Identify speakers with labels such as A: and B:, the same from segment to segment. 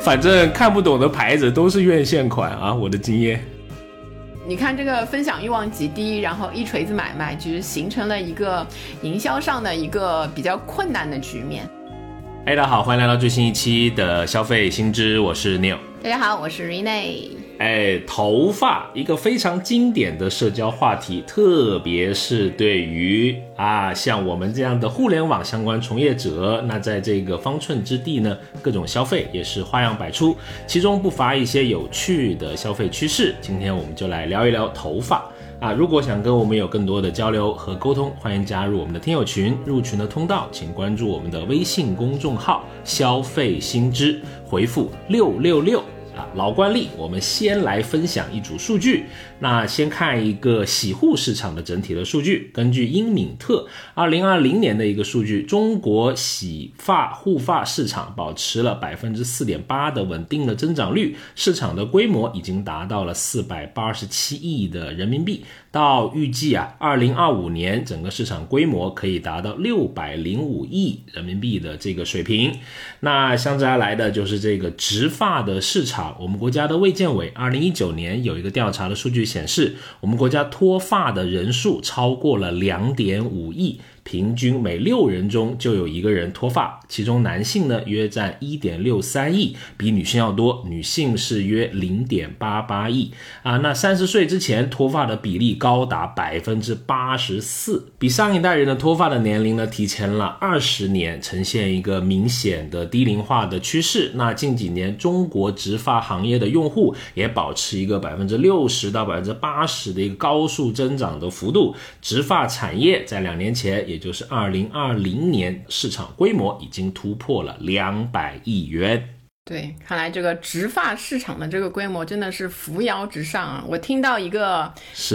A: 反正看不懂的牌子都是院线款啊，我的经验。
B: 你看这个分享欲望极低，然后一锤子买卖，其实形成了一个营销上的一个比较困难的局面。
A: 哎，大家好，欢迎来到最新一期的消费新知，我是 Neil。
B: 大家好，我是 Rene。
A: 哎，头发一个非常经典的社交话题，特别是对于啊像我们这样的互联网相关从业者，那在这个方寸之地呢，各种消费也是花样百出，其中不乏一些有趣的消费趋势。今天我们就来聊一聊头发啊。如果想跟我们有更多的交流和沟通，欢迎加入我们的听友群。入群的通道，请关注我们的微信公众号“消费新知”，回复六六六。老惯例，我们先来分享一组数据。那先看一个洗护市场的整体的数据。根据英敏特二零二零年的一个数据，中国洗发护发市场保持了百分之四点八的稳定的增长率，市场的规模已经达到了四百八十七亿的人民币。到预计啊，二零二五年整个市场规模可以达到六百零五亿人民币的这个水平。那相接而来的就是这个植发的市场。我们国家的卫健委二零一九年有一个调查的数据显示，我们国家脱发的人数超过了两点五亿。平均每六人中就有一个人脱发，其中男性呢约占一点六三亿，比女性要多，女性是约零点八八亿啊。那三十岁之前脱发的比例高达百分之八十四，比上一代人的脱发的年龄呢提前了二十年，呈现一个明显的低龄化的趋势。那近几年中国植发行业的用户也保持一个百分之六十到百分之八十的一个高速增长的幅度，植发产业在两年前也。也就是二零二零年，市场规模已经突破了两百亿元。
B: 对，看来这个植发市场的这个规模真的是扶摇直上啊！我听到一个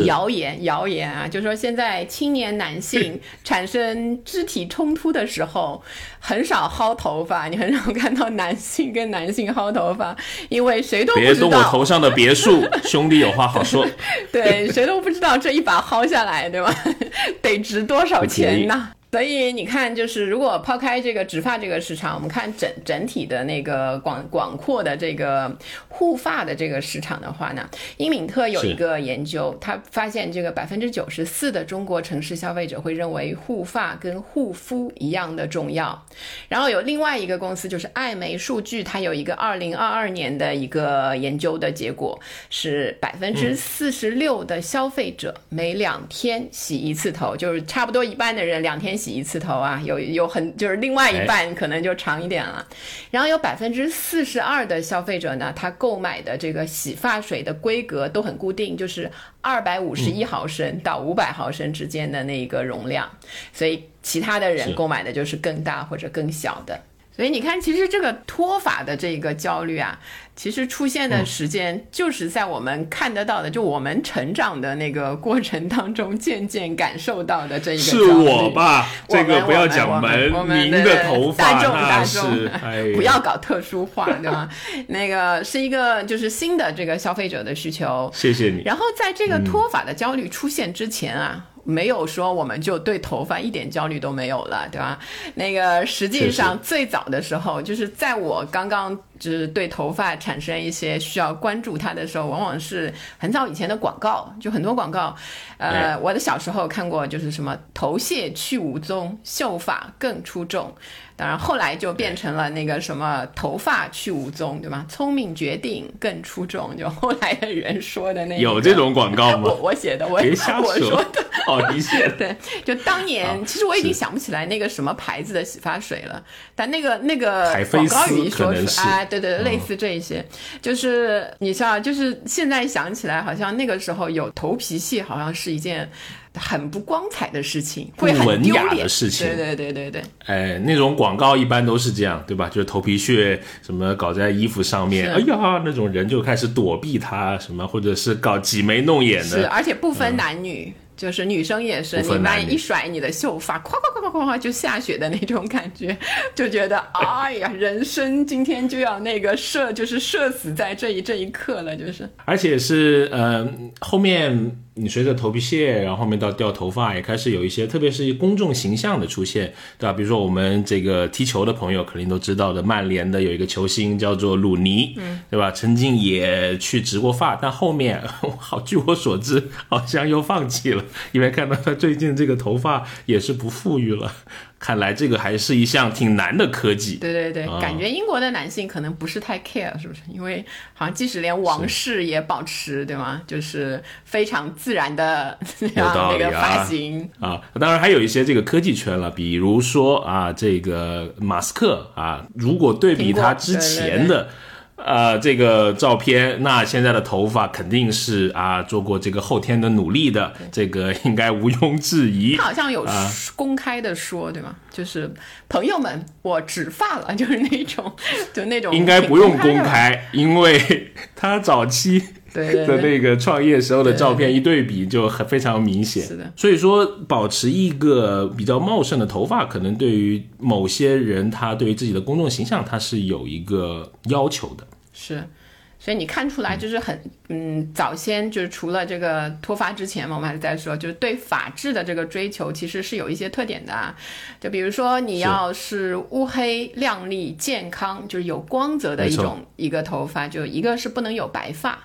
B: 谣言，谣言啊，就说现在青年男性 产生肢体冲突的时候，很少薅头发，你很少看到男性跟男性薅头发，因为谁都不知道。
A: 别动我头上的别墅，兄弟有话好说。
B: 对，谁都不知道这一把薅下来，对吧？得值多少钱呢？所以你看，就是如果抛开这个植发这个市场，我们看整整体的那个广广阔的这个护发的这个市场的话呢，英敏特有一个研究，他发现这个百分之九十四的中国城市消费者会认为护发跟护肤一样的重要。然后有另外一个公司就是艾媒数据，它有一个二零二二年的一个研究的结果是百分之四十六的消费者每两天洗一次头，就是差不多一半的人两天。洗一次头啊，有有很就是另外一半可能就长一点了，然后有百分之四十二的消费者呢，他购买的这个洗发水的规格都很固定，就是二百五十一毫升到五百毫升之间的那一个容量，所以其他的人购买的就是更大或者更小的。所以你看，其实这个脱发的这个焦虑啊，其实出现的时间就是在我们看得到的，就我们成长的那个过程当中，渐渐感受到的这一个。
A: 是我吧？这个不要讲门您的头发，
B: 大众，不要搞特殊化，对吧？那个是一个就是新的这个消费者的需求。
A: 谢谢你。
B: 然后在这个脱发的焦虑出现之前啊。没有说我们就对头发一点焦虑都没有了，对吧？那个实际上最早的时候，就是在我刚刚就是对头发产生一些需要关注它的时候，往往是很早以前的广告，就很多广告。呃，我的小时候看过，就是什么头屑去无踪，秀发更出众。当然，后来就变成了那个什么头发去无踪，对吗？聪明决定更出众，就后来的人说的那
A: 有这种广告吗？
B: 我 我写的，我
A: 别瞎
B: 说的。
A: 哦，你写的。
B: 对，就当年，其实我已经想不起来那个什么牌子的洗发水了，但那个那个广告语说出来，对对，类似这一些，就是你像，就是现在想起来，好像那个时候有头皮屑，好像是一件。很不光彩的事情，会很
A: 文雅的事情。
B: 对对对对对。
A: 哎，那种广告一般都是这样，对吧？就是头皮屑什么搞在衣服上面，哎呀，那种人就开始躲避他，什么或者是搞挤眉弄眼的。
B: 是，而且不分男女，就是女生也是，你万一一甩你的秀发，咵咵咵咵咵就下雪的那种感觉，就觉得 哎呀，人生今天就要那个射，就是射死在这一这一刻了，就是。
A: 而且是呃后面。你随着头皮屑，然后后面到掉头发，也开始有一些，特别是公众形象的出现，对吧？比如说我们这个踢球的朋友肯定都知道的，曼联的有一个球星叫做鲁尼，嗯，对吧？曾经也去植过发，但后面 好，据我所知，好像又放弃了，因为看到他最近这个头发也是不富裕了。看来这个还是一项挺难的科技。
B: 对对对，感觉英国的男性可能不是太 care，是不是？因为好像即使连王室也保持，对吗？就是非常自然的那样 那个发型
A: 啊。当然还有一些这个科技圈了，比如说啊，这个马斯克啊，如果对比他之前的。呃，这个照片，那现在的头发肯定是啊，做过这个后天的努力的，这个应该毋庸置疑。
B: 他好像有公开的说，对吗？就是朋友们，我植发了，就是那种，就那种。
A: 应该不用公开，因为他早期的那个创业时候的照片一对比就很非常明显。
B: 是的。
A: 所以说，保持一个比较茂盛的头发，可能对于某些人，他对于自己的公众形象，他是有一个要求的。
B: 是，所以你看出来就是很，嗯，早先就是除了这个脱发之前嘛，我们还是在说，就是对发质的这个追求其实是有一些特点的啊。就比如说你要是乌黑亮丽、健康，就是有光泽的一种一个头发，就一个是不能有白发。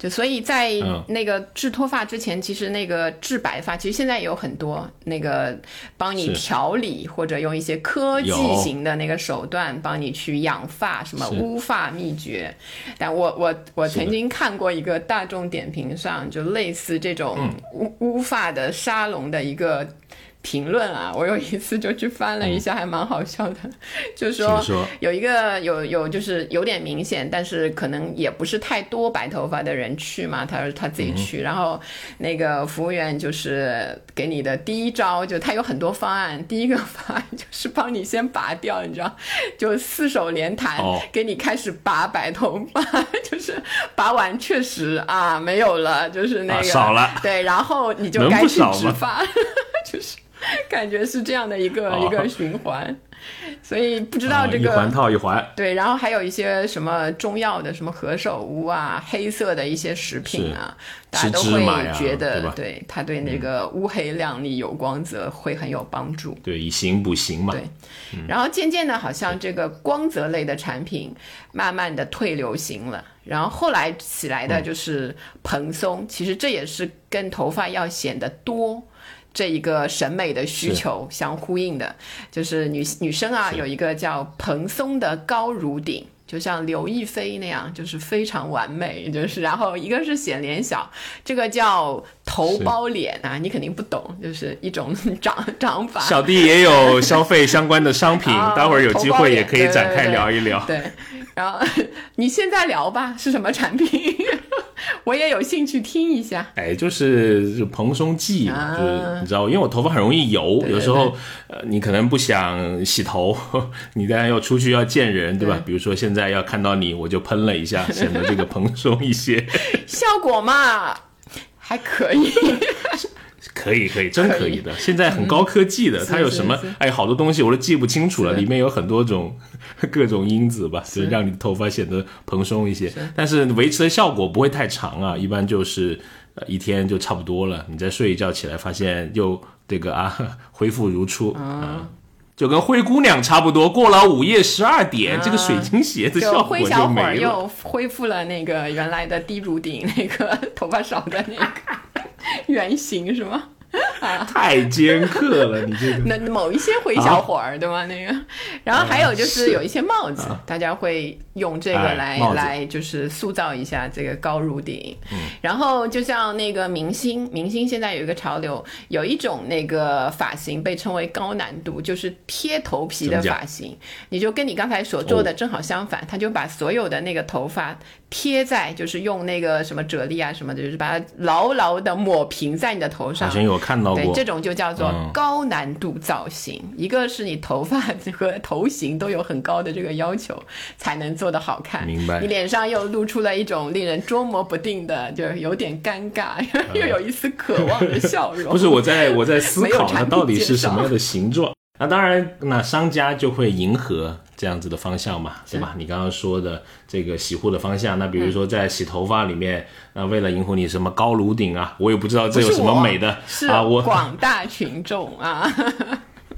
B: 就所以，在那个治脱发之前，其实那个治白发，其实现在也有很多那个帮你调理或者用一些科技型的那个手段帮你去养发，什么乌发秘诀。但我我我曾经看过一个大众点评上，就类似这种乌乌发的沙龙的一个。评论啊，我有一次就去翻了一下，还蛮好笑的。就说有一个有有就是有点明显，但是可能也不是太多白头发的人去嘛。他说他自己去，然后那个服务员就是给你的第一招，就他有很多方案。第一个方案就是帮你先拔掉，你知道，就四手连弹给你开始拔白头发，就是拔完确实啊没有了，就是那个
A: 少了。
B: 对，然后你就该去植发，就是。感觉是这样的一个一个循环，所以不知道这个一
A: 环套一环。
B: 对，然后还有一些什么中药的什么何首乌啊，黑色的一些食品啊，大家都会觉得对它对那个乌黑亮丽有光泽会很有帮助。
A: 对，以形补形嘛。
B: 对，然后渐渐的，好像这个光泽类的产品慢慢的退流行了，然后后来起来的就是蓬松，其实这也是跟头发要显得多。这一个审美的需求相呼应的，就是女女生啊，有一个叫蓬松的高颅顶，就像刘亦菲那样，就是非常完美。就是然后一个是显脸小，这个叫头包脸啊，你肯定不懂，就是一种长长法。
A: 小弟也有消费相关的商品，待会儿有机会也可以展开聊一聊。
B: 对，然后 你现在聊吧，是什么产品？我也有兴趣听一下，
A: 哎，就是蓬松剂嘛，就是你知道，因为我头发很容易油，有时候呃，你可能不想洗头，你当然要出去要见人，对吧？比如说现在要看到你，我就喷了一下，显得这个蓬松一些，
B: 效果嘛还可以。
A: 可以可以，真可以的。现在很高科技的，它有什么？哎，好多东西我都记不清楚了。里面有很多种各种因子吧，所以让你的头发显得蓬松一些。但是维持的效果不会太长啊，一般就是一天就差不多了。你再睡一觉起来，发现又这个啊 恢复如初啊，就跟灰姑娘差不多。过了午夜十二点，这个水晶鞋的效果就没了。
B: 又恢复了那个原来的低颅顶，那个头发少的那个。原型是吗？
A: 太尖刻了，你这个。
B: 那某一些灰小伙儿对吗？那个，然后还有就是有一些帽子，大家会用这个来来就是塑造一下这个高颅顶。嗯。然后就像那个明星，明星现在有一个潮流，有一种那个发型被称为高难度，就是贴头皮的发型。你就跟你刚才所做的正好相反，他就把所有的那个头发。贴在就是用那个什么啫喱啊什么的，就是把它牢牢的抹平在你的头上。
A: 好像有看到过。
B: 对，这种就叫做高难度造型。一个是你头发和头型都有很高的这个要求，才能做得好看。
A: 明白。
B: 你脸上又露出了一种令人捉摸不定的，就是有点尴尬，又有一丝渴望的笑容。
A: 不是，我在我在思考它到底是什么样的形状。那当然，那商家就会迎合这样子的方向嘛，对吧？你刚刚说的这个洗护的方向，那比如说在洗头发里面，那为了迎合你什么高颅顶啊，我也不知道这有什么美的是啊，我
B: 广大群众啊。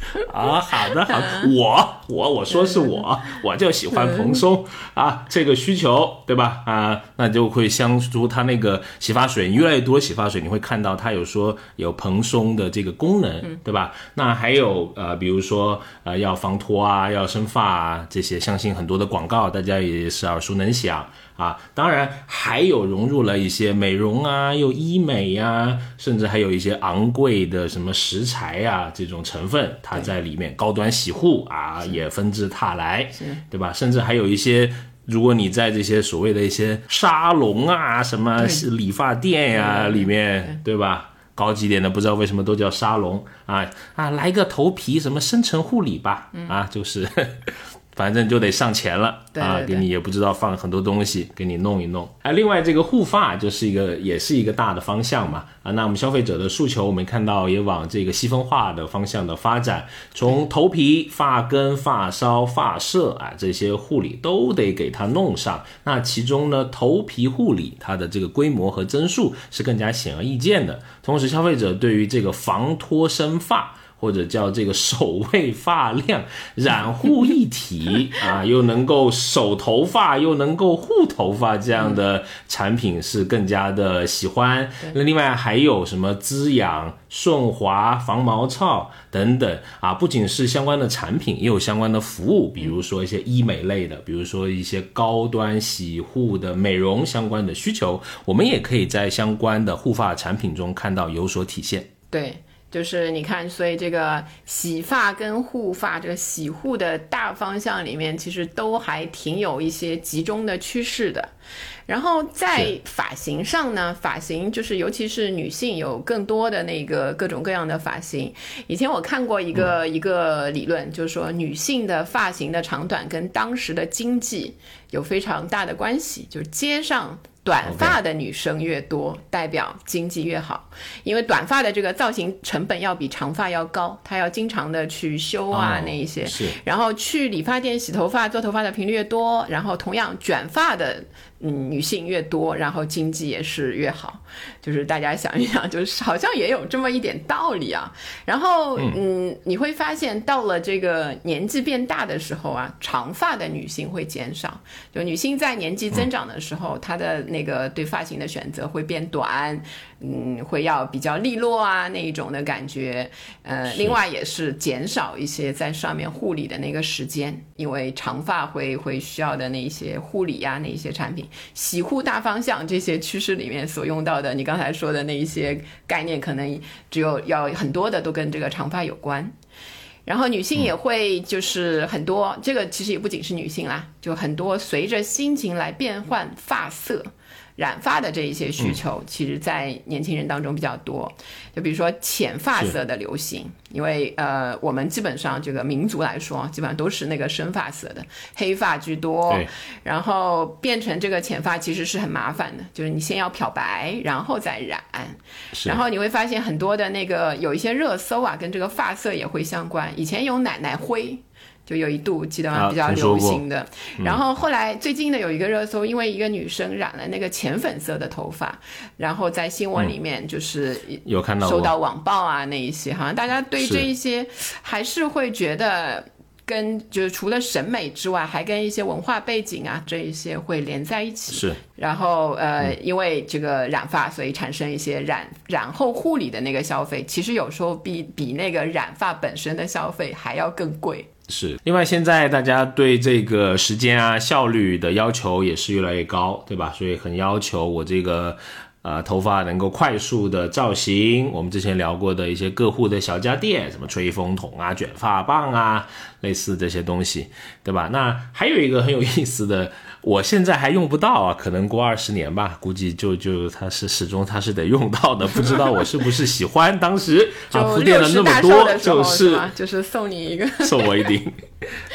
A: 啊，好的，好，我我我说是我，我就喜欢蓬松啊，这个需求对吧？啊，那就会相出它那个洗发水越来越多，洗发水你会看到它有说有蓬松的这个功能，对吧？那还有呃，比如说呃，要防脱啊，要生发啊，这些相信很多的广告大家也是耳熟能详。啊，当然还有融入了一些美容啊，又医美呀，甚至还有一些昂贵的什么食材呀这种成分，它在里面高端洗护啊也纷至沓来，对吧？甚至还有一些，如果你在这些所谓的一些沙龙啊、什么理发店呀里面，对吧？高级点的不知道为什么都叫沙龙啊啊，来个头皮什么深层护理吧，啊，就是。反正就得上钱了啊！给你也不知道放很多东西，给你弄一弄。哎，另外这个护发就是一个，也是一个大的方向嘛啊。那我们消费者的诉求，我们看到也往这个细分化的方向的发展，从头皮、发根、发梢、发色啊这些护理都得给它弄上。那其中呢，头皮护理它的这个规模和增速是更加显而易见的。同时，消费者对于这个防脱生发。或者叫这个手卫发亮染护一体 啊，又能够守头发又能够护头发，这样的产品是更加的喜欢。那另外还有什么滋养、顺滑、防毛糙等等啊？不仅是相关的产品，也有相关的服务，比如说一些医美类的，比如说一些高端洗护的美容相关的需求，我们也可以在相关的护发产品中看到有所体现。
B: 对。就是你看，所以这个洗发跟护发这个洗护的大方向里面，其实都还挺有一些集中的趋势的。然后在发型上呢，发型就是尤其是女性有更多的那个各种各样的发型。以前我看过一个一个理论，就是说女性的发型的长短跟当时的经济有非常大的关系，就是街上。短发的女生越多，代表经济越好，因为短发的这个造型成本要比长发要高，她要经常的去修啊那一些，是然后去理发店洗头发、做头发的频率越多，然后同样卷发的。嗯，女性越多，然后经济也是越好，就是大家想一想，就是好像也有这么一点道理啊。然后，嗯，你会发现到了这个年纪变大的时候啊，长发的女性会减少。就女性在年纪增长的时候，她的那个对发型的选择会变短。嗯，会要比较利落啊那一种的感觉，呃，另外也是减少一些在上面护理的那个时间，因为长发会会需要的那一些护理呀，那一些产品，洗护大方向这些趋势里面所用到的，你刚才说的那一些概念，可能只有要很多的都跟这个长发有关，然后女性也会就是很多，这个其实也不仅是女性啦，就很多随着心情来变换发色。染发的这一些需求，其实，在年轻人当中比较多。就比如说浅发色的流行，因为呃，我们基本上这个民族来说，基本上都是那个深发色的，黑发居多。然后变成这个浅发，其实是很麻烦的，就是你先要漂白，然后再染。然后你会发现很多的那个有一些热搜啊，跟这个发色也会相关。以前有奶奶灰。就有一度记得比较流行的，然后后来最近的有一个热搜，因为一个女生染了那个浅粉色的头发，然后在新闻里面就是
A: 有看到
B: 收到网暴啊那一些，好像大家对这一些还是会觉得跟就是除了审美之外，还跟一些文化背景啊这一些会连在一起。
A: 是，
B: 然后呃，因为这个染发，所以产生一些染染后护理的那个消费，其实有时候比比那个染发本身的消费还要更贵。
A: 是，另外现在大家对这个时间啊、效率的要求也是越来越高，对吧？所以很要求我这个。啊，头发能够快速的造型，我们之前聊过的一些各户的小家电，什么吹风筒啊、卷发棒啊，类似这些东西，对吧？那还有一个很有意思的，我现在还用不到啊，可能过二十年吧，估计就就它是始终它是得用到的，不知道我是不是喜欢。当时啊铺垫了那么多，就是
B: 就是送你一个，
A: 送我一顶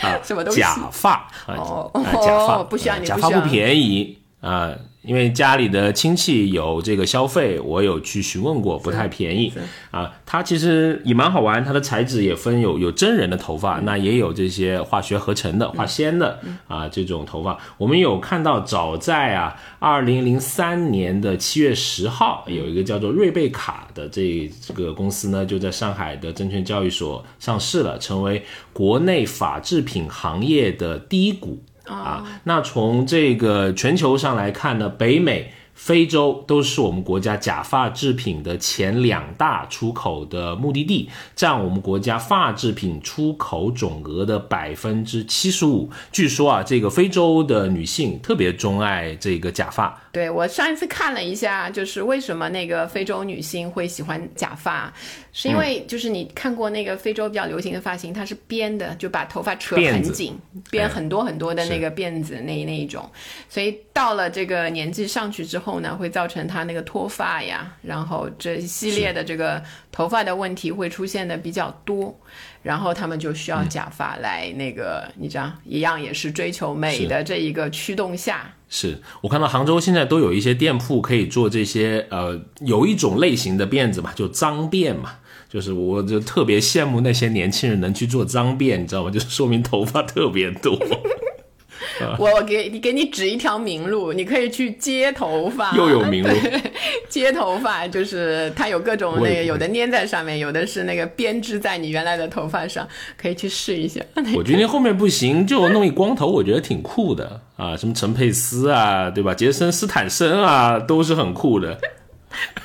A: 啊，
B: 什么东西？
A: 假发
B: 哦，
A: 假发
B: 不需要你，
A: 假发不便宜。啊，因为家里的亲戚有这个消费，我有去询问过，不太便宜啊。它其实也蛮好玩，它的材质也分有有真人的头发，那也有这些化学合成的、化纤的啊这种头发。我们有看到，早在啊二零零三年的七月十号，有一个叫做瑞贝卡的这这个公司呢，就在上海的证券交易所上市了，成为国内纺织品行业的第一股。啊，那从这个全球上来看呢，北美。非洲都是我们国家假发制品的前两大出口的目的地，占我们国家发制品出口总额的百分之七十五。据说啊，这个非洲的女性特别钟爱这个假发。
B: 对我上一次看了一下，就是为什么那个非洲女性会喜欢假发，是因为就是你看过那个非洲比较流行的发型，它是编的，就把头发扯很紧，编很多很多的那个辫子那那一种，所以到了这个年纪上去之后。后呢，会造成他那个脱发呀，然后这一系列的这个头发的问题会出现的比较多，然后他们就需要假发来那个，你知道，一样也是追求美的这一个驱动下。
A: 是我看到杭州现在都有一些店铺可以做这些，呃，有一种类型的辫子嘛，就脏辫嘛，就是我就特别羡慕那些年轻人能去做脏辫，你知道吗？就是说明头发特别多。
B: 我给你给你指一条明路，你可以去接头发。
A: 又有明路，
B: 接头发就是它有各种那个，有的粘在上面，有的是那个编织在你原来的头发上，可以去试一下。
A: 我觉得后面不行，就弄一光头，我觉得挺酷的啊，什么陈佩斯啊，对吧？杰森斯坦森啊，都是很酷的。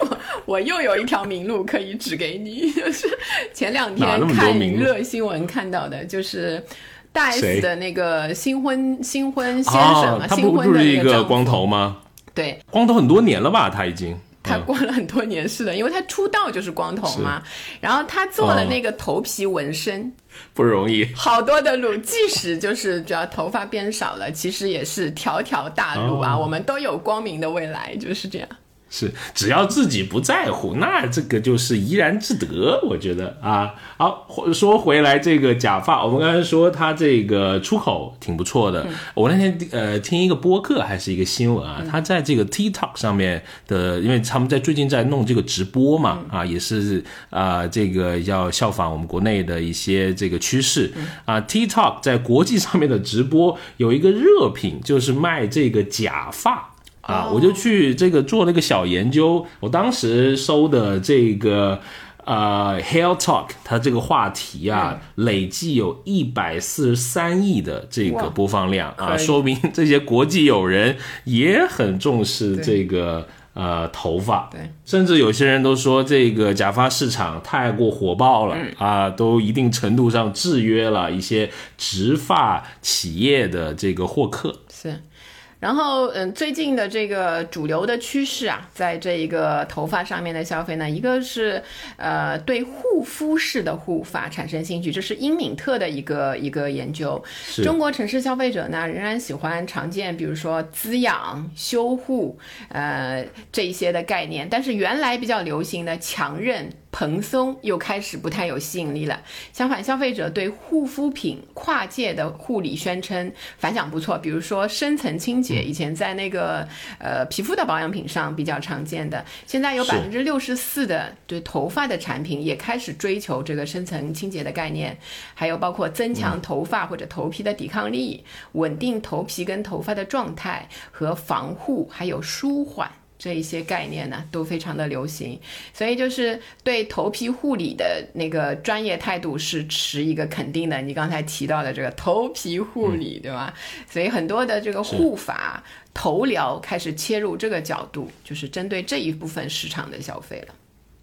B: 我 我又有一条明路可以指给你，就是前两天看娱乐新闻看到的，就是。大 S 的那个新婚新婚先生啊，新婚的
A: 一个光头吗？
B: 对，
A: 光头很多年了吧？他已经
B: 他过了很多年是的，因为他出道就是光头嘛。然后他做了那个头皮纹身，
A: 不容易。
B: 好多的路，即使就是只要头发变少了，其实也是条条大路啊。我们都有光明的未来，就是这样。
A: 是，只要自己不在乎，那这个就是怡然自得。我觉得啊，好说回来，这个假发，我们刚才说它这个出口挺不错的。我那天呃听一个播客还是一个新闻啊，他在这个 TikTok 上面的，因为他们在最近在弄这个直播嘛，啊也是啊这个要效仿我们国内的一些这个趋势啊。TikTok 在国际上面的直播有一个热品，就是卖这个假发。啊，我就去这个做了一个小研究。我当时搜的这个呃，Hair Talk，它这个话题啊，累计有一百四十三亿的这个播放量啊，说明这些国际友人也很重视这个呃头发。
B: 对，
A: 甚至有些人都说这个假发市场太过火爆了啊，都一定程度上制约了一些植发企业的这个获客。
B: 是。然后，嗯，最近的这个主流的趋势啊，在这一个头发上面的消费呢，一个是，呃，对护肤式的护发产生兴趣，这是英敏特的一个一个研究。中国城市消费者呢，仍然喜欢常见，比如说滋养、修护，呃，这一些的概念，但是原来比较流行的强韧。蓬松又开始不太有吸引力了。相反，消费者对护肤品跨界的护理宣称反响不错。比如说深层清洁，以前在那个呃皮肤的保养品上比较常见的，现在有百分之六十四的对头发的产品也开始追求这个深层清洁的概念。还有包括增强头发或者头皮的抵抗力，稳定头皮跟头发的状态和防护，还有舒缓。这一些概念呢都非常的流行，所以就是对头皮护理的那个专业态度是持一个肯定的。你刚才提到的这个头皮护理，对吧？所以很多的这个护发、头疗开始切入这个角度，就是针对这一部分市场的消费了。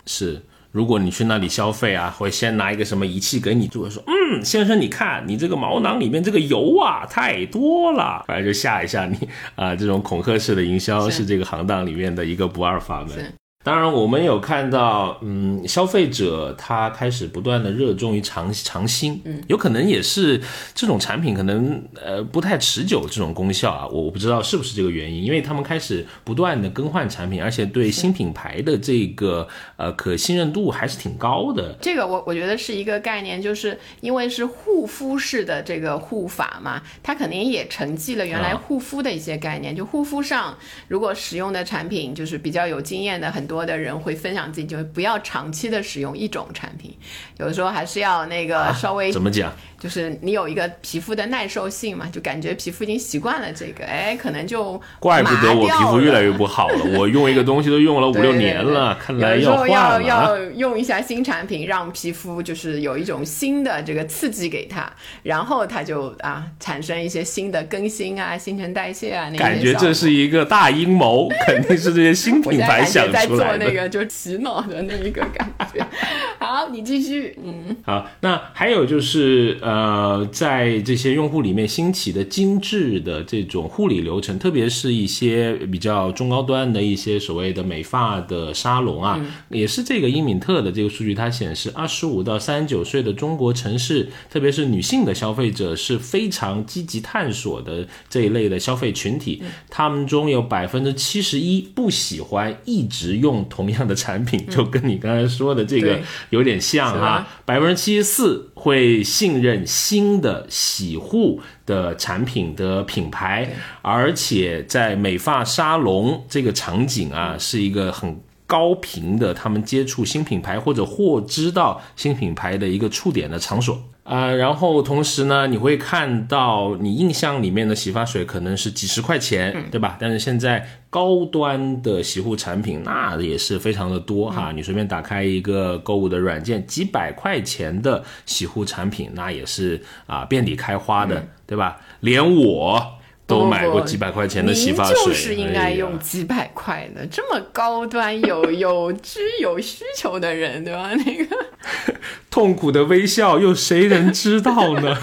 A: 是。如果你去那里消费啊，会先拿一个什么仪器给你做，说，嗯，先生，你看你这个毛囊里面这个油啊太多了，反正就吓一吓你啊。这种恐吓式的营销是这个行当里面的一个不二法门。当然，我们有看到，嗯，消费者他开始不断的热衷于尝尝新，嗯，有可能也是这种产品可能呃不太持久这种功效啊，我我不知道是不是这个原因，因为他们开始不断的更换产品，而且对新品牌的这个呃可信任度还是挺高的。
B: 这个我我觉得是一个概念，就是因为是护肤式的这个护法嘛，它肯定也承继了原来护肤的一些概念，就护肤上如果使用的产品就是比较有经验的很。多的人会分享自己，就是不要长期的使用一种产品，有的时候还是要那个稍微
A: 怎么讲？
B: 就是你有一个皮肤的耐受性嘛，就感觉皮肤已经习惯了这个，哎，可能就
A: 怪不得我皮肤越来越不好了。我用一个东西都用了 五六年了，看来
B: 要
A: 换
B: 了。要要用一下新产品，让皮肤就是有一种新的这个刺激给它，然后它就啊产生一些新的更新啊，新陈代谢啊。那
A: 感觉这是一个大阴谋，肯定是这些新 品牌想出来
B: 的。在做那个就洗脑的那一个感觉。好，你继续。嗯，
A: 好，那还有就是。呃，在这些用户里面兴起的精致的这种护理流程，特别是一些比较中高端的一些所谓的美发的沙龙啊，也是这个英敏特的这个数据，它显示二十五到三十九岁的中国城市，特别是女性的消费者是非常积极探索的这一类的消费群体，他们中有百分之七十一不喜欢一直用同样的产品，就跟你刚才说的这个有点像哈，百分之七十四会信任。新的洗护的产品的品牌，而且在美发沙龙这个场景啊，是一个很高频的他们接触新品牌或者获知到新品牌的一个触点的场所。啊，然后同时呢，你会看到你印象里面的洗发水可能是几十块钱，对吧？但是现在高端的洗护产品那也是非常的多哈。你随便打开一个购物的软件，几百块钱的洗护产品那也是啊遍地开花的，对吧？连我。都买过几百块钱的洗发水，
B: 就是应该用几百块的，这么高端、有 有知有需求的人，对吧？那个
A: 痛苦的微笑，又谁能知道呢？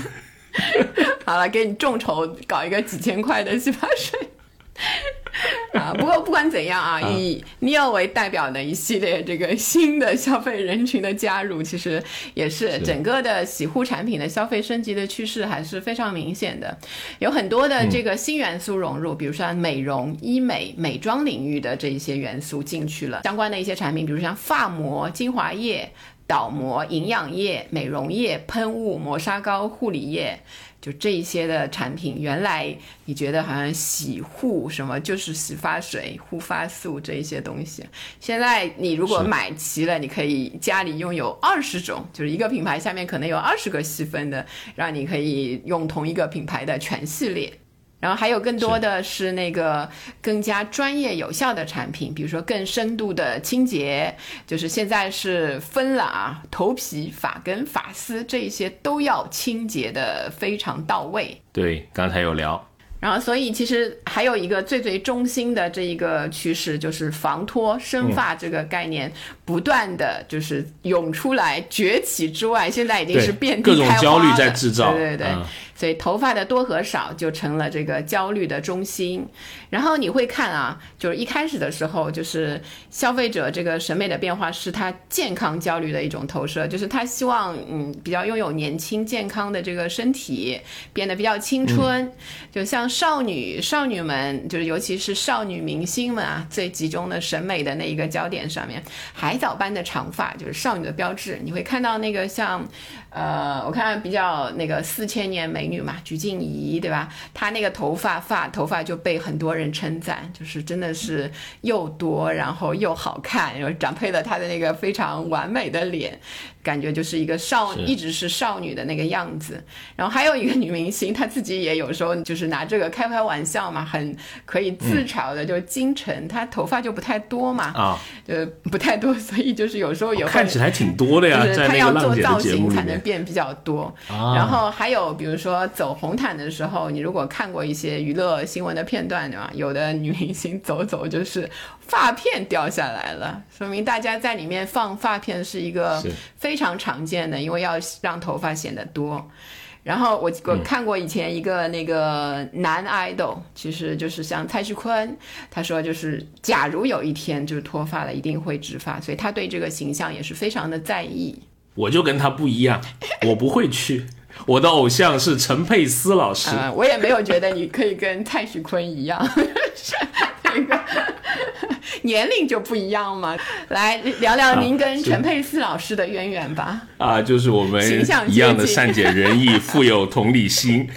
B: 好了，给你众筹搞一个几千块的洗发水。啊，不过不管怎样啊，以 Neo 为代表的一系列这个新的消费人群的加入，其实也是整个的洗护产品的消费升级的趋势还是非常明显的。有很多的这个新元素融入，比如说美容、医美、美妆领域的这一些元素进去了，相关的一些产品，比如像发膜、精华液、导膜、营养液、美容液、喷雾、磨砂膏、护理液。就这一些的产品，原来你觉得好像洗护什么就是洗发水、护发素这一些东西，现在你如果买齐了，你可以家里拥有二十种，就是一个品牌下面可能有二十个细分的，让你可以用同一个品牌的全系列。然后还有更多的是那个更加专业有效的产品，比如说更深度的清洁，就是现在是分了啊，头皮、发根、发丝这一些都要清洁的非常到位。
A: 对，刚才有聊。
B: 然后，所以其实还有一个最最中心的这一个趋势，就是防脱生发这个概念不断的就是涌出来崛起之外，现在已经是遍地开
A: 花了。对
B: 对对。所以头发的多和少就成了这个焦虑的中心，然后你会看啊，就是一开始的时候，就是消费者这个审美的变化是他健康焦虑的一种投射，就是他希望嗯比较拥有年轻健康的这个身体，变得比较青春，就像少女少女们，就是尤其是少女明星们啊，最集中的审美的那一个焦点上面，海藻般的长发就是少女的标志，你会看到那个像。呃，我看比较那个四千年美女嘛，鞠婧祎，对吧？她那个头发发头发就被很多人称赞，就是真的是又多，然后又好看，然后长配了她的那个非常完美的脸。感觉就是一个少，一直是少女的那个样子。然后还有一个女明星，她自己也有时候就是拿这个开开玩笑嘛，很可以自嘲的，就是金晨，她头发就不太多嘛，啊，呃，不太多，所以就是有时候也会
A: 看起来挺多的呀，
B: 就是她要做造型才能变比较多。然后还有比如说走红毯的时候，你如果看过一些娱乐新闻的片段对吧？有的女明星走走就是发片掉下来了，说明大家在里面放发片是一个非。非常常见的，因为要让头发显得多。然后我我看过以前一个那个男 idol，其实就是像蔡徐坤，他说就是假如有一天就是脱发了，一定会植发，所以他对这个形象也是非常的在意。
A: 我就跟他不一样，我不会去。我的偶像是陈佩斯老师。
B: 啊，我也没有觉得你可以跟蔡徐坤一样，那个年龄就不一样嘛。来聊聊您跟陈佩斯老师的渊源吧。
A: 啊，就是我们
B: 形象
A: 一样的善解人意，富有同理心。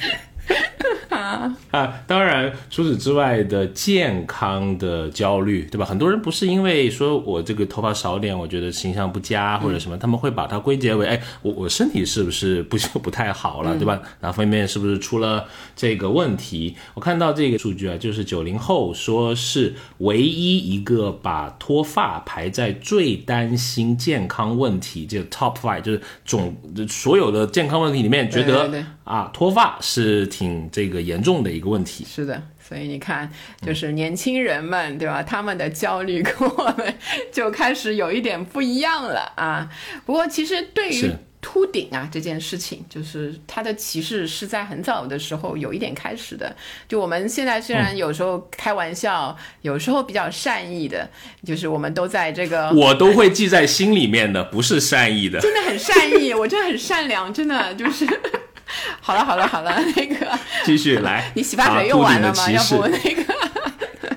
A: 啊，当然，除此之外的健康的焦虑，对吧？很多人不是因为说我这个头发少点，我觉得形象不佳或者什么，他们会把它归结为，哎，我我身体是不是不不太好了，对吧？哪方面是不是出了这个问题？我看到这个数据啊，就是九零后说是唯一一个把脱发排在最担心健康问题这个 top five，就是总所有的健康问题里面，觉得啊，脱发是挺这个严重的一个问题。
B: 是的，所以你看，就是年轻人们，对吧？他们的焦虑跟我们 就开始有一点不一样了啊。不过，其实对于秃顶啊这件事情，就是它的歧视是在很早的时候有一点开始的。就我们现在虽然有时候开玩笑，有时候比较善意的，就是我们都在这个。
A: 我都会记在心里面的，不是善意的。
B: 真的很善意，我真的很善良，真的就是。好了好了好了，那个
A: 继续来，
B: 你洗发水用完了吗？要不那个。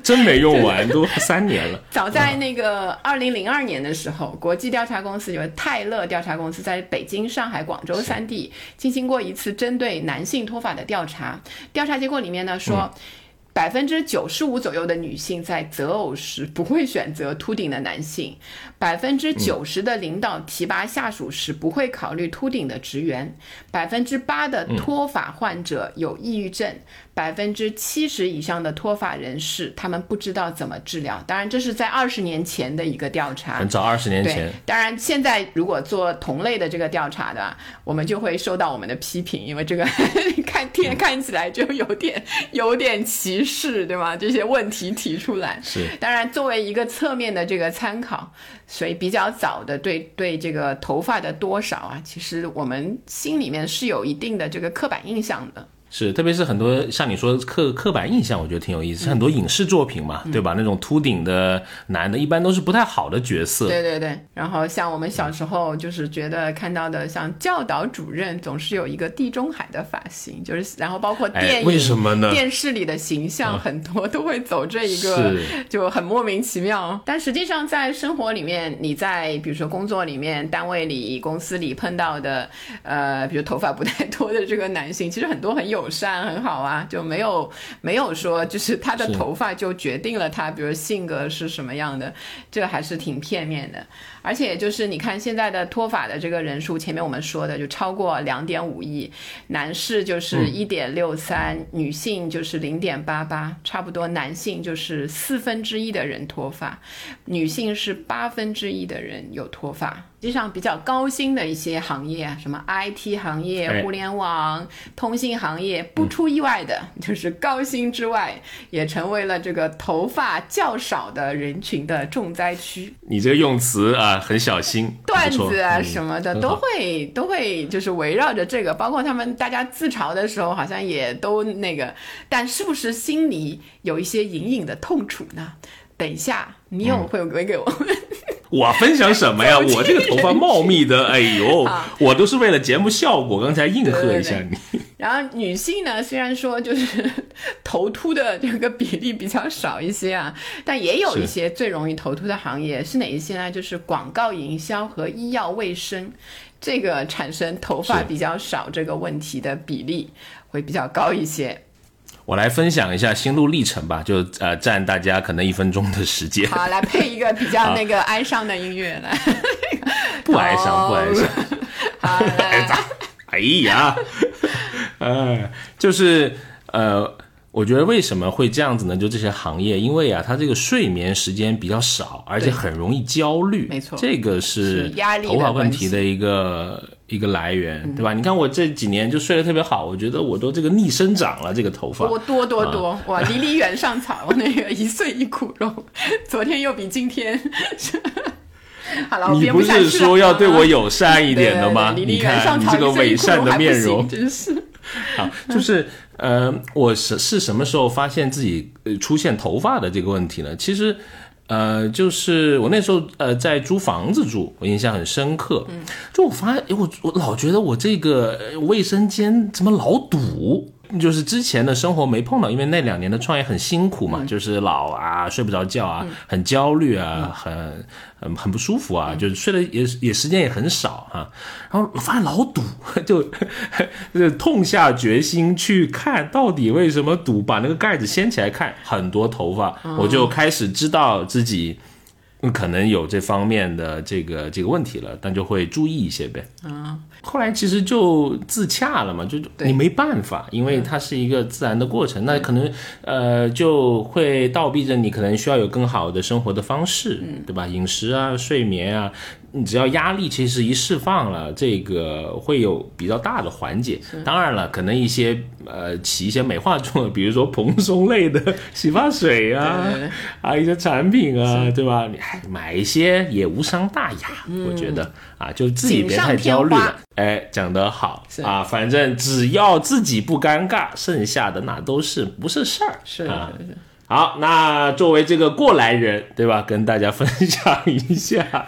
A: 真没用完，都三年了。
B: 早在那个二零零二年的时候，国际调查公司就是泰勒调查公司在北京、上海、广州三地进行过一次针对男性脱发的调查。调查结果里面呢说。百分之九十五左右的女性在择偶时不会选择秃顶的男性，百分之九十的领导提拔下属时不会考虑秃顶的职员，百分之八的脱发患者有抑郁症，百分之七十以上的脱发人士他们不知道怎么治疗。当然，这是在二十年前的一个调查
A: 很。早，二十年前，，
B: 当然现在如果做同类的这个调查的，我们就会受到我们的批评，因为这个 看天看起来就有点有点歧视，对吗？这些问题提出来，
A: 是
B: 当然作为一个侧面的这个参考，所以比较早的对对这个头发的多少啊，其实我们心里面是有一定的这个刻板印象的。
A: 是，特别是很多像你说刻刻板印象，我觉得挺有意
B: 嗯
A: 思。很多影视作品嘛，对吧？那种秃顶的男的，一般都是不太好的角色。
B: 对对对，然后像我们小时候就是觉得看到的，像教导主任总是有一个地中海的发型，就是然后包括
A: 哎
B: 电影、
A: 为什么呢
B: 电视里的形象很多都会走这一个
A: 是，
B: 就很莫名其妙。但实际上在生活里面，你在比如说工作里面、单位里、公司里碰到的，呃，比如头发不太多的这个男性，其实很多很友善、很好啊，就没有没有说就是他的头发就决定了他，比如性格是什么样的，这还是挺片面的。而且就是你看现在的脱发的这个人数，前面我们说的就超过两点五亿，男士就是一点六三，女性就是零点八八，差不多男性就是四分之一的人脱发，女性是八分之一的人有脱发。实际上比较高薪的一些行业啊，什么 IT 行业、
A: 哎
B: 互联网、通信行业，不出意外的，就是高薪之外，也成为了这个头发较少的人群的重灾区。
A: 你这个用词啊，很小心。
B: 段子啊
A: 嗯
B: 什么的都会都会就是围绕着这个，包括他们大家自嘲的时候，好像也都那个，但是不是心里有一些隐隐的痛楚呢？等一下，你
A: 嗯
B: 有会有给我们、
A: 我分享什么呀？我这个头发茂密的，哎呦
B: 啊，
A: 我都是为了节目效果，刚才应和一下
B: 对
A: 你。
B: 然后女性呢，虽然说就是 头秃的这个比例比较少一些啊，但也有一些最容易头秃的行业是哪一些呢？就是广告营销和医药卫生，这个产生头发比较少这个问题的比例会比较高一些。
A: 我来分享一下心路历程吧，就呃占大家可能一分钟的时间，
B: 好，来配一个比较那个哀伤的音乐来。
A: 不哀伤，不哀伤。
B: 好，来
A: 咋？哎呀，呃，就是呃，我觉得为什么会这样子呢？就这些行业，因为啊，它这个睡眠时间比较少，而且很容易焦虑，
B: 没错
A: 这个是头发问题的一个一个来源，对吧？你看我这几年就睡得特别好，我觉得我都这个逆生长了，这个头发。
B: 多多多多，哇！离离原上草，那个一岁一枯荣，昨天又比今天。好了，
A: 你不是说要对我友善一点的吗？你看你这个伪善的面容，
B: 真是。
A: 好，就是呃，我是是什么时候发现自己呃出现头发的这个问题呢？其实。呃，就是我那时候呃在租房子住，我印象很深刻。嗯，就我发现，我我老觉得我这个卫生间怎么老堵。就是之前的生活没碰到，因为那两年的创业很辛苦嘛，就是老啊，睡不着觉啊，很焦虑啊，很很很不舒服啊，就是睡的也也时间也很少哈。然后发现老堵，就 就痛下决心去看到底为什么堵，把那个盖子掀起来看，很多头发，我就开始知道自己。可能有这方面的这个这个问题了，但就会注意一些呗。啊，后来其实就自洽了嘛，就你没办法，因为它是一个自然的过程。那可能呃就会倒逼着你，可能需要有更好的生活的方式，对吧？饮食啊，睡眠啊。你只要压力其实一释放了，这个会有比较大的缓解。当然了，可能一些呃起一些美化作用，比如说蓬松类的洗发水啊，啊一些产品啊，对吧？你买一些也无伤大雅，我觉得啊，就自己别太焦虑了。哎，讲得好啊，反正只要自己不尴尬，剩下的那都是不是事儿。
B: 是啊，
A: 好，那作为这个过来人，对吧？跟大家分享一下。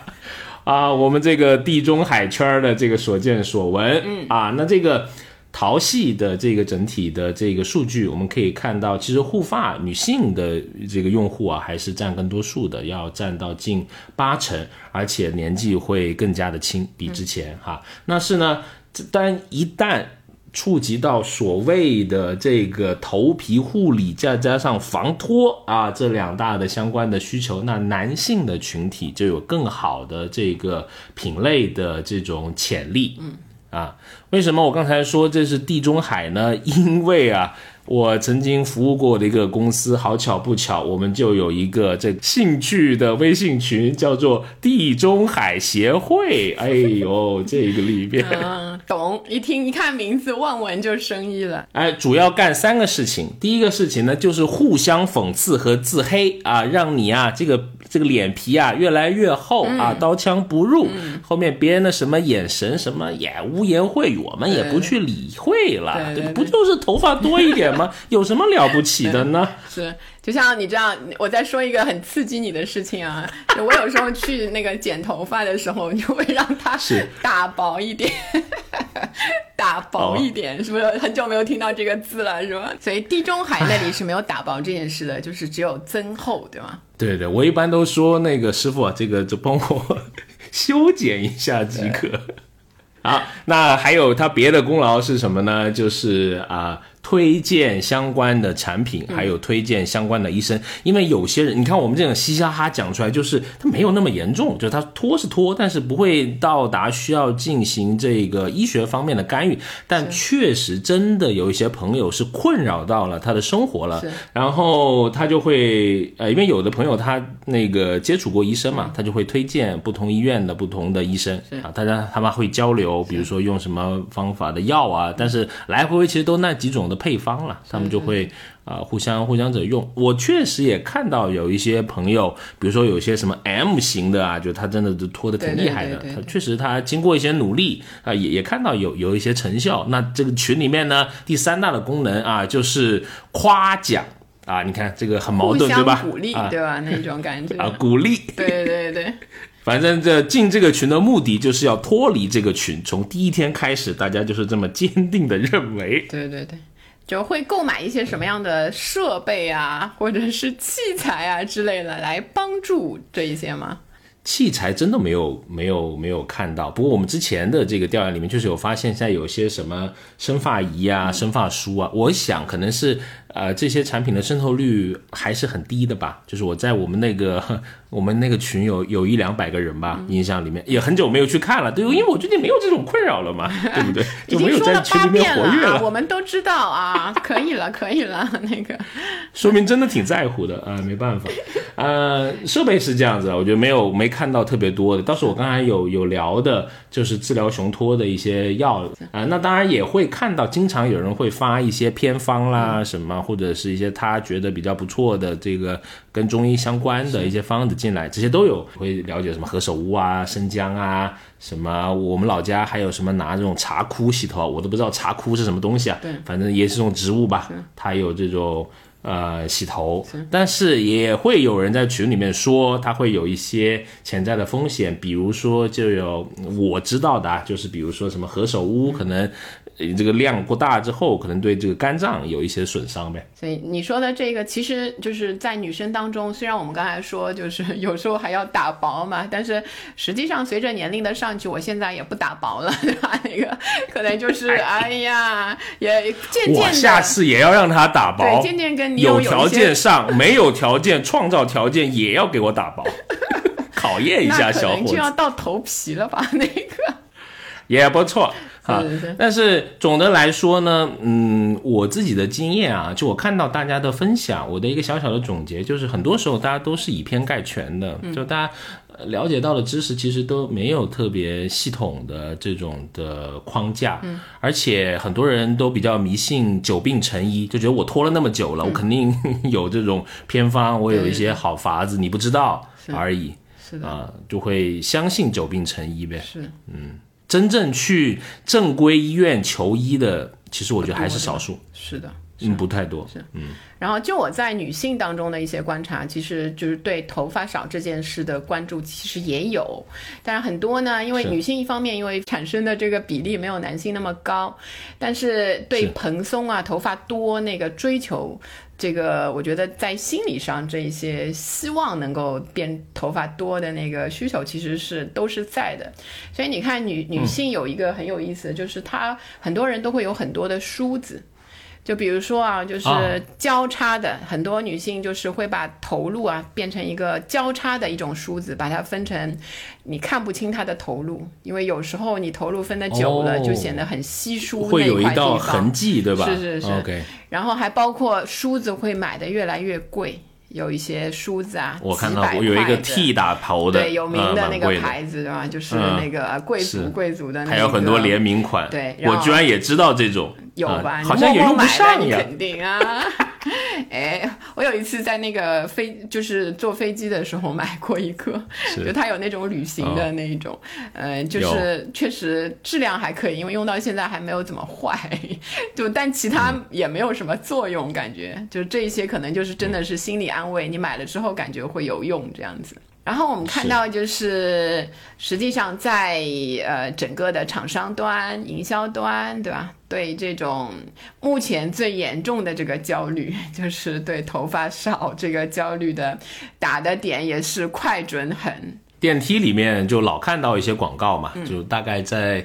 A: 啊，我们这个地中海圈的这个所见所闻，嗯啊，那这个淘系的这个整体的这个数据，我们可以看到，其实护发女性的这个用户啊，还是占更多数的，要占到近八成，而且年纪会更加的轻，比之前哈。那是呢，但一旦触及到所谓的这个头皮护理，再加上防脱啊这两大的相关的需求，那男性的群体就有更好的这个品类的这种潜力。嗯啊，为什么我刚才说这是地中海呢？因为啊。我曾经服务过的一个公司，好巧不巧，我们就有一个这兴趣的微信群，叫做地中海协会。哎呦，这个里边，
B: 嗯，懂，一听一看名字，望闻就生意了。
A: 哎，主要干三个事情。第一个事情呢，就是互相讽刺和自黑啊，让你啊这个。这个脸皮啊越来越厚啊，刀枪不入。后面别人的什么眼神什么也污言秽语，我们也不去理会了。
B: 对，
A: 不就是头发多一点吗？有什么了不起的呢？
B: 是，就像你这样，我再说一个很刺激你的事情啊。我有时候去那个剪头发的时候，就会让它打薄一点，打薄一点，是不是很久没有听到这个字了？是吧？所以地中海那里是没有打薄这件事的，就是只有增厚，对吗？
A: 对对，我一般都说那个师傅啊，这个就帮我 修剪一下即可。好，那还有他别的功劳是什么呢？就是啊。推荐相关的产品，还有推荐相关的医生，因为有些人，你看我们这种嘻嘻哈哈讲出来，就是他没有那么严重，就是他拖是拖，但是不会到达需要进行这个医学方面的干预。但确实真的有一些朋友是困扰到了他的生活了，然后他就会呃，因为有的朋友他那个接触过医生嘛，他就会推荐不同医院的不同的医生啊，大家他们会交流，比如说用什么方法的药啊，但是来回其实都那几种的。配方了，他们就会啊互相互相着用。我确实也看到有一些朋友，比如说有些什么 M 型的啊，就他真的就拖的挺厉害的。他确实他经过一些努力啊，也也看到有有一些成效。那这个群里面呢，第三大的功能啊，就是夸奖啊。你看这个很矛盾对吧？
B: 鼓励对吧？那种感觉
A: 啊，鼓励。
B: 对对对。
A: 反正这进这个群的目的就是要脱离这个群。从第一天开始，大家就是这么坚定的认为。
B: 对对对。就会购买一些什么样的设备啊，或者是器材啊之类的，来帮助这一些吗？
A: 器材真的没有没有没有看到，不过我们之前的这个调研里面，就是有发现现在有些什么生发仪啊、生发梳啊，我想可能是。呃，这些产品的渗透率还是很低的吧？就是我在我们那个我们那个群有有一两百个人吧，印象里面也很久没有去看了，对，因为我最近没有这种困扰了嘛，对不对？就没有在群里面活跃
B: 了。我们都知道啊，可以了，可以了，那个
A: 说明真的挺在乎的啊，没办法，呃，设备是这样子，我觉得没有没看到特别多的，倒是我刚才有有聊的，就是治疗雄脱的一些药啊，那当然也会看到，经常有人会发一些偏方啦，什么。或者是一些他觉得比较不错的这个跟中医相关的一些方子进来，这些都有会了解什么何首乌啊、生姜啊，什么我们老家还有什么拿这种茶枯洗头，我都不知道茶枯是什么东西啊，
B: 对，
A: 反正也是种植物吧，它有这种。呃，洗头，但是也会有人在群里面说，它会有一些潜在的风险，比如说就有我知道的啊，就是比如说什么何首乌可能。这个量过大之后，可能对这个肝脏有一些损伤呗。
B: 所以你说的这个，其实就是在女生当中，虽然我们刚才说就是有时候还要打薄嘛，但是实际上随着年龄的上去，我现在也不打薄了，对 吧？那个可能就是哎呀，也渐渐的，
A: 下次也要让他打薄，
B: 对，渐渐跟你
A: 有条件上，没有条件创造条件也要给我打薄，考验一下小伙子，
B: 就要到头皮了吧？那个
A: 也不错。啊，但是总的来说呢，嗯，我自己的经验啊，就我看到大家的分享，我的一个小小的总结就是，很多时候大家都是以偏概全的，就大家了解到的知识其实都没有特别系统的这种的框架，嗯，而且很多人都比较迷信久病成医，就觉得我拖了那么久了，我肯定有这种偏方，我有一些好法子，你不知道而已，
B: 是的。
A: 啊，就会相信久病成医呗，
B: 是，
A: 嗯。真正去正规医院求医的，其实我觉得还是少数。
B: 是的，
A: 嗯，不太多。
B: 是，嗯。然后就我在女性当中的一些观察，其实就是对头发少这件事的关注，其实也有。但是很多呢，因为女性一方面因为产生的这个比例没有男性那么高，但是对蓬松啊、头发多那个追求。这个我觉得在心理上，这一些希望能够变头发多的那个需求，其实是都是在的。所以你看，女女性有一个很有意思，就是她很多人都会有很多的梳子。就比如说啊，就是交叉的，很多女性就是会把头颅啊变成一个交叉的一种梳子，把它分成，你看不清它的头颅，因为有时候你头颅分的久了，就显得很稀疏，
A: 会有一道痕迹，对吧？
B: 是是是。
A: OK。
B: 然后还包括梳子会买的越来越贵。有一些梳子啊，
A: 我看到过有一个 T 打头的，
B: 对，有名的那个牌子对吧？就是那个贵族贵族的，
A: 还有很多联名款。
B: 对，
A: 我居然也知道这种，
B: 有吧？
A: 好像也用不上
B: 呀，肯定啊。哎，我有一次在那个飞，就是坐飞机的时候买过一个，就它有那种旅行的那一种，呃，就是确实质量还可以，因为用到现在还没有怎么坏，就但其他也没有什么作用，感觉就这一些可能就是真的是心理安慰，你买了之后感觉会有用这样子。然后我们看到，就是实际上在呃整个的厂商端、营销端，对吧？对这种目前最严重的这个焦虑，就是对头发少这个焦虑的打的点也是快、准、狠。
A: 电梯里面就老看到一些广告嘛，就大概在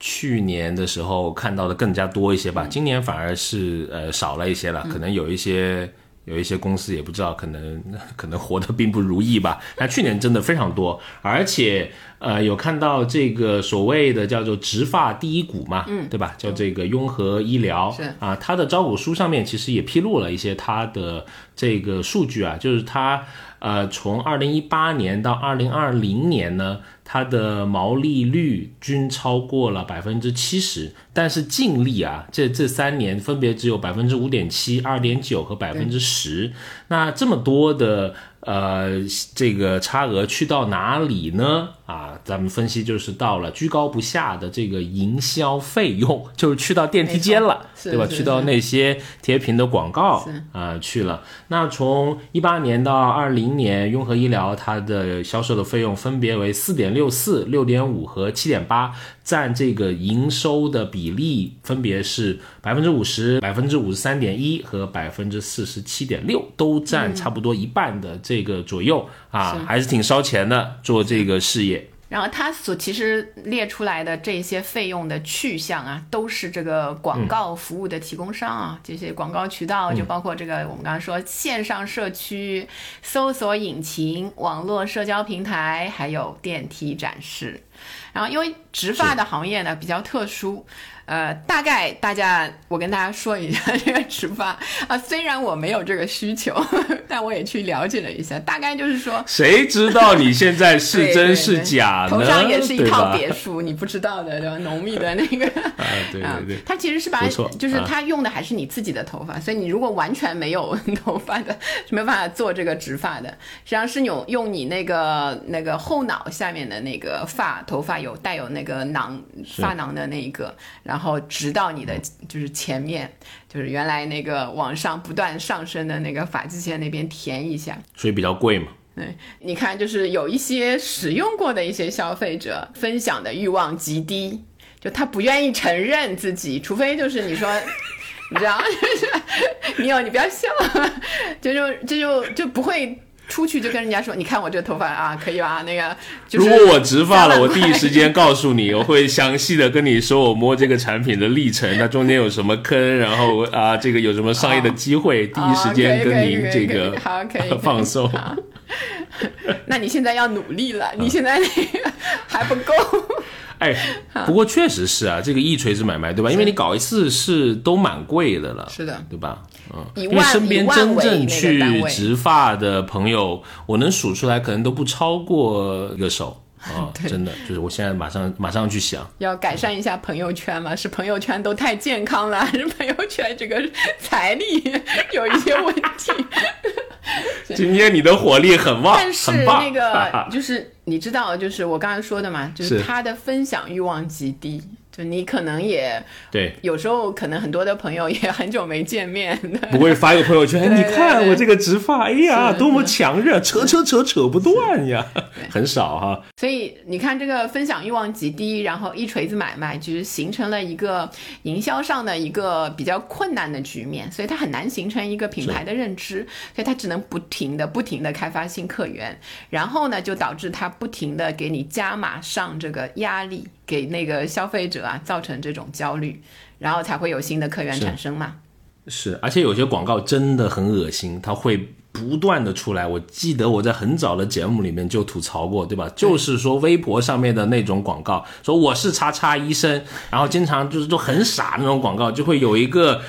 A: 去年的时候看到的更加多一些吧，今年反而是呃少了一些了，可能有一些。有一些公司也不知道，可能 可能活得并不如意吧。那去年真的非常多，而且呃有看到这个所谓的叫做植发第一股嘛，
B: 嗯，
A: 对吧？叫这个雍和医疗
B: 是
A: 啊，它的招股书上面其实也披露了一些它的这个数据啊，就是它呃从二零一八年到二零二零年呢。它的毛利率均超过了百分之七十，但是净利啊，这这三年分别只有百分之五点七、二点九和百分之十。那这么多的呃这个差额去到哪里呢？啊，咱们分析就是到了居高不下的这个营销费用，就是去到电梯间了，对吧？去到那些贴屏的广告啊去了。那从一八年到二零年，雍和医疗它的销售的费用分别为四点六四、六点五和七点八。占这个营收的比例分别是百分之五十、百分之五十三点一和百分之四十七点六，都占差不多一半的这个左右啊，还是挺烧钱的做这个事业。
B: 然后他所其实列出来的这些费用的去向啊，都是这个广告服务的提供商啊，这些广告渠道就包括这个我们刚刚说线上社区、搜索引擎、网络社交平台，还有电梯展示。然后因为植发的行业呢比较特殊。呃，大概大家，我跟大家说一下这个植发 啊，虽然我没有这个需求，但我也去了解了一下，大概就是说，
A: 谁知道你现在是真是假呢？
B: 头上也是一套别墅，你不知道的对吧？浓密的那个
A: 啊，对对对，
B: 它其实是把，就是他用的还是你自己的头发，所以你如果完全没有头发的，是没有办法做这个植发的。实际上是用用你那个那个后脑下面的那个发头发有带有那个囊发囊的那一个。然后直到你的就是前面，就是原来那个往上不断上升的那个发际线那边填一下，
A: 所以比较贵嘛。
B: 对，你看，就是有一些使用过的一些消费者分享的欲望极低，就他不愿意承认自己，除非就是你说，你知道，你有你不要笑，就就这就就不会。出去就跟人家说，你看我这头发啊，可以吧？那个，如
A: 果我植发了，我第一时间告诉你，我会详细的跟你说我摸这个产品的历程，它中间有什么坑，然后啊，这个有什么商业的机会，第一时间跟您这个
B: 好可以
A: 放松。
B: 那你现在要努力了，你现在那个还不够。
A: 哎，不过确实是啊，这个一锤子买卖，对吧？因为你搞一次是都蛮贵的了，
B: 是的，
A: 对吧？嗯，因为身边真正去植发的朋友，我能数出来，可能都不超过一个手 啊！真的，就是我现在马上马上去想，
B: 要改善一下朋友圈嘛？是朋友圈都太健康了，还是朋友圈这个财力有一些问题？
A: 今天你的火力很旺，
B: 但是那个 就是你知道，就是我刚才说的嘛，就是他的分享欲望极低。就你可能也
A: 对，
B: 有时候可能很多的朋友也很久没见面，
A: 不会发一个朋友圈，你看我这个直发，哎呀，多么强热，扯扯扯扯不断呀，很少哈。
B: 所以你看这个分享欲望极低，然后一锤子买卖，就是形成了一个营销上的一个比较困难的局面，所以它很难形成一个品牌的认知，所以它只能不停的不停的开发新客源，然后呢，就导致它不停的给你加码上这个压力。给那个消费者啊造成这种焦虑，然后才会有新的客源产生嘛。
A: 是，而且有些广告真的很恶心，它会不断的出来。我记得我在很早的节目里面就吐槽过，对吧？就是说微博上面的那种广告，说我是叉叉医生，然后经常就是都很傻那种广告，就会有一个。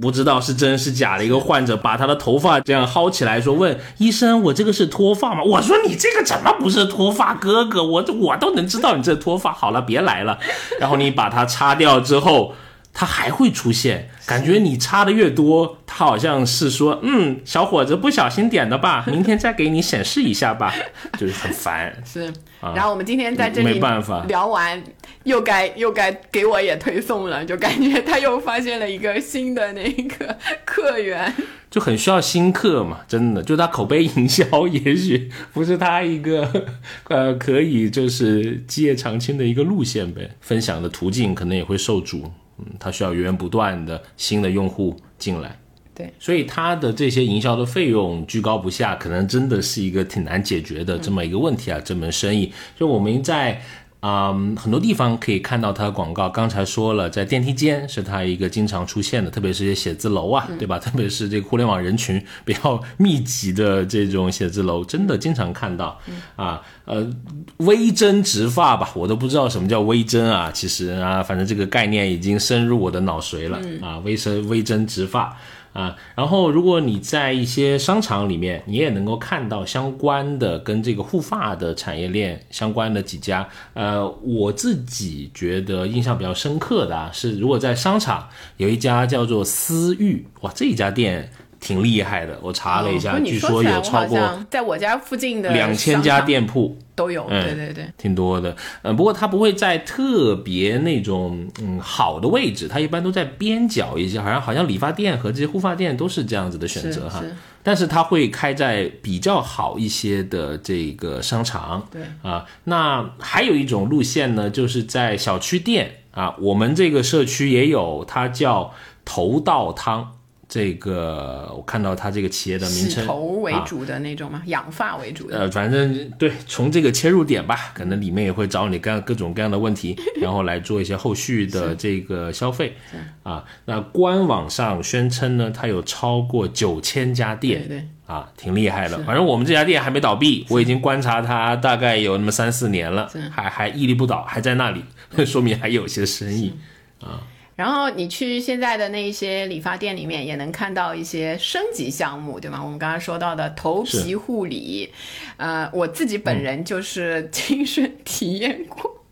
A: 不知道是真是假的一个患者，把他的头发这样薅起来，说：“问医生，我这个是脱发吗？”我说：“你这个怎么不是脱发，哥哥？我我都能知道你这脱发。好了，别来了。然后你把它擦掉之后。”它还会出现，感觉你擦的越多，它好像是说，嗯，小伙子不小心点的吧，明天再给你显示一下吧，就是很烦。
B: 是，然后我们今天在这里
A: 没办法
B: 聊完，又该又该给我也推送了，就感觉他又发现了一个新的那个客源，
A: 就很需要新客嘛，真的，就他口碑营销，也许不是他一个 呃可以就是基业长青的一个路线呗，分享的途径可能也会受阻。嗯，他需要源源不断的新的用户进来，
B: 对，
A: 所以他的这些营销的费用居高不下，可能真的是一个挺难解决的这么一个问题啊。这门生意，就我们在。啊，很多地方可以看到它的广告。刚才说了，在电梯间是它一个经常出现的，特别是些写字楼啊，对吧？特别是这个互联网人群比较密集的这种写字楼，真的经常看到。啊，呃，微针植发吧，我都不知道什么叫微针啊。其实啊，反正这个概念已经深入我的脑髓了啊。微针微针植发。啊，然后如果你在一些商场里面，你也能够看到相关的跟这个护发的产业链相关的几家。呃，我自己觉得印象比较深刻的啊，是如果在商场有一家叫做思域，哇，这一家店。挺厉害的，我查了一下，据说有超过
B: 在我家附近的
A: 两千家店铺
B: 都有，对对对，
A: 挺多的。嗯，不过它不会在特别那种嗯好的位置，它一般都在边角一些，好像好像理发店和这些护发店都是这样子的选择哈。但是它会开在比较好一些的这个商场，
B: 对
A: 啊。那还有一种路线呢，就是在小区店啊，我们这个社区也有，它叫头道汤。这个我看到他这个企业的名称，
B: 头为主的那种吗？养发为主的？
A: 呃，反正对，从这个切入点吧，可能里面也会找你各各种各样的问题，然后来做一些后续的这个消费。啊，那官网上宣称呢，它有超过九千家店。
B: 对对。
A: 啊，挺厉害的。反正我们这家店还没倒闭，我已经观察它大概有那么三四年了，还还屹立不倒，还在那里，说明还有些生意啊。
B: 然后你去现在的那一些理发店里面，也能看到一些升级项目，对吗？我们刚刚说到的头皮护理，呃，我自己本人就是 亲身体验过，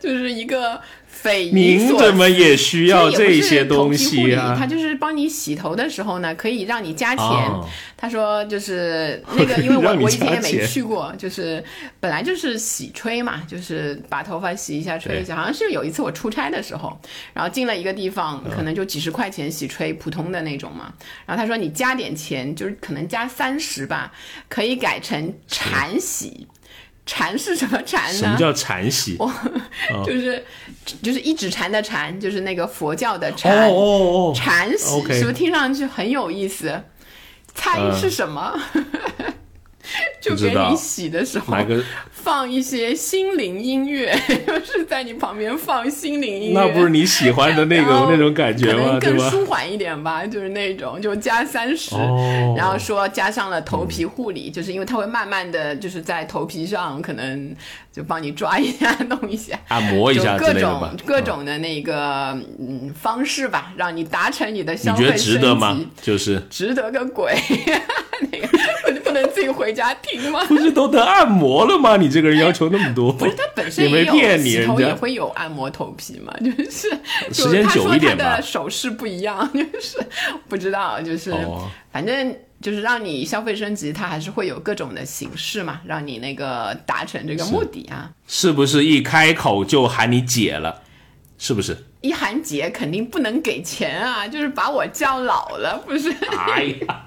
B: 就是一个。匪夷所思。
A: 您怎么也需要这些东西
B: 啊？他就是帮你洗头的时候呢，可以让你加钱。他说就是那个，因为我 我以前也没去过，就是本来就是洗吹嘛，就是把头发洗一下、吹一下。好像是有一次我出差的时候，然后进了一个地方，可能就几十块钱洗吹，普通的那种嘛。然后他说你加点钱，就是可能加三十吧，可以改成禅洗。禅是什么禅呢？
A: 什么叫禅洗？
B: 就是就是一指禅的禅，就是那个佛教的禅。
A: 哦哦哦，
B: 禅洗是不是听上去很有意思？猜是什么？就给你洗的时候，放一些心灵音乐，就是在你旁边放心灵音
A: 乐，那不是你喜欢的那个那种感觉吗？
B: 更舒缓一点吧，就是那种就加三十，然后说加上了头皮护理，就是因为它会慢慢的就是在头皮上可能就帮你抓一下、弄一下、
A: 按摩一下
B: 各种各种的那个嗯方式吧，让你达成你的消费
A: 升级。值得吗？就是。
B: 值得个鬼，那个不能自己回家听吗？
A: 不是都得按摩了吗？你这个人要求那么多，
B: 不是他本身也有洗头也会有按摩头皮嘛？就是
A: 时间久一点
B: 吧。手势不一样，就是不知道，就是反正就是让你消费升级，它还是会有各种的形式嘛，让你那个达成这个目的啊。
A: 是不是一开口就喊你姐了？是不是？
B: 一喊姐肯定不能给钱啊，就是把我叫老了，不是？
A: 哎呀。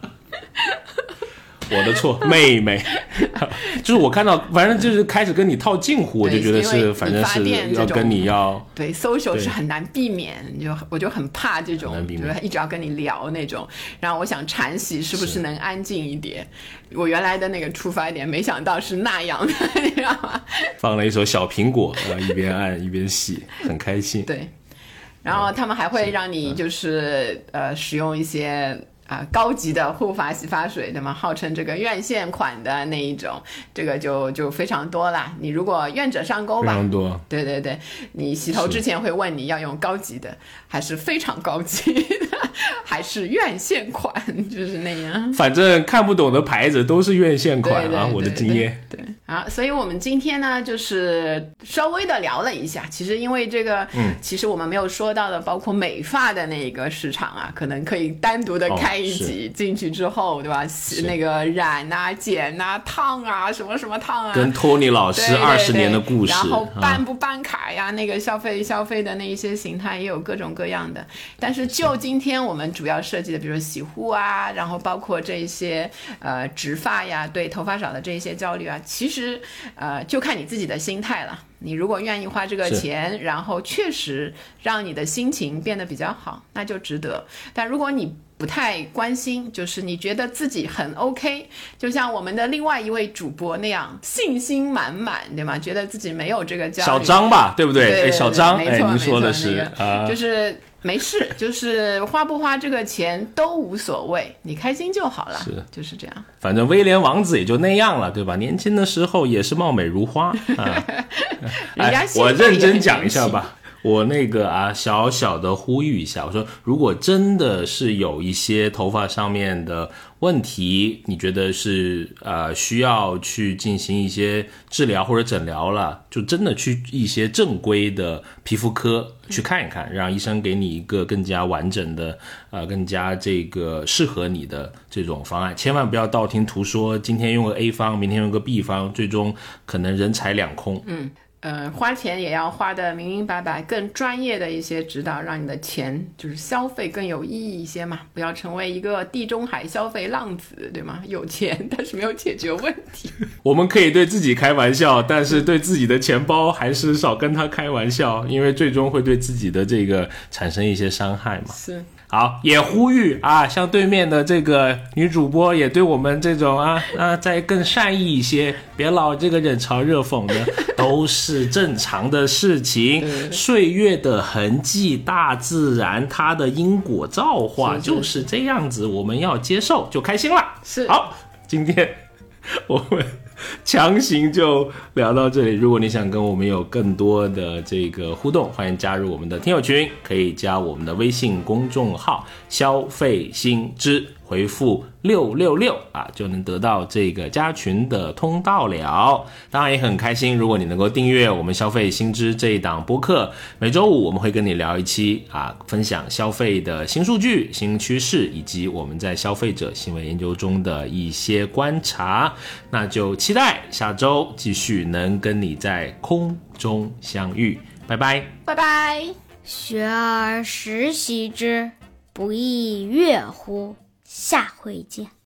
A: 我的错，妹妹，就是我看到，反正就是开始跟你套近乎，我就觉得是，反正是要跟你要
B: 对，social 是很难避免，就我就很怕这种，就是一直要跟你聊那种。然后我想禅洗是不是能安静一点？我原来的那个出发点，没想到是那样的，你知道吗？
A: 放了一首小苹果，然后一边按一边洗，很开心。
B: 对，然后他们还会让你就是呃使用一些。啊，高级的护发洗发水，那么？号称这个院线款的那一种，这个就就非常多啦。你如果愿者上钩吧，
A: 非常多。
B: 对对对，你洗头之前会问你要用高级的，还是非常高级的，还是院线款，就是那样。
A: 反正看不懂的牌子都是院线款啊，我的经验。
B: 对，好，所以我们今天呢，就是稍微的聊了一下。其实因为这个，嗯，其实我们没有说到的，包括美发的那个市场啊，可能可以单独的开。一集进去之后，对吧？那个染啊、剪啊、烫啊，什么什么烫啊，
A: 跟托尼老师二十年的故事。然
B: 后办不办卡呀？那个消费消费的那一些形态也有各种各样的。但是就今天我们主要设计的，比如说洗护啊，然后包括这些呃植发呀，对头发少的这一些焦虑啊，其实呃就看你自己的心态了。你如果愿意花这个钱，然后确实让你的心情变得比较好，那就值得。但如果你不太关心，就是你觉得自己很 OK，就像我们的另外一位主播那样，信心满满，对吗？觉得自己没有这个焦虑。
A: 小张吧，对不
B: 对？
A: 哎，小张，哎，您说的是
B: 就是。没事，就是花不花这个钱都无所谓，你开心就好了。
A: 是，
B: 就是这样。
A: 反正威廉王子也就那样了，对吧？年轻的时候也是貌美如花啊。哎，我认真讲一下吧。我那个啊，小小的呼吁一下，我说，如果真的是有一些头发上面的问题，你觉得是呃需要去进行一些治疗或者诊疗了，就真的去一些正规的皮肤科去看一看，让医生给你一个更加完整的呃更加这个适合你的这种方案，千万不要道听途说，今天用个 A 方，明天用个 B 方，最终可能人财两空。
B: 嗯。呃，花钱也要花的明明白白，更专业的一些指导，让你的钱就是消费更有意义一些嘛，不要成为一个地中海消费浪子，对吗？有钱但是没有解决问题。
A: 我们可以对自己开玩笑，但是对自己的钱包还是少跟他开玩笑，因为最终会对自己的这个产生一些伤害嘛。
B: 是。
A: 好，也呼吁啊，像对面的这个女主播也对我们这种啊啊再更善意一些，别老这个冷嘲热讽的，都是正常的事情。岁月的痕迹，大自然它的因果造化就是这样子，我们要接受就开心了。
B: 是
A: 好。今天 我们 强行就聊到这里。如果你想跟我们有更多的这个互动，欢迎加入我们的听友群，可以加我们的微信公众号“消费新知”。回复六六六啊，就能得到这个加群的通道了。当然也很开心，如果你能够订阅我们消费新知这一档播客，每周五我们会跟你聊一期啊，分享消费的新数据、新趋势，以及我们在消费者行为研究中的一些观察。那就期待下周继续能跟你在空中相遇。拜拜，
B: 拜拜。
C: 学而时习之，不亦乐乎？下回见。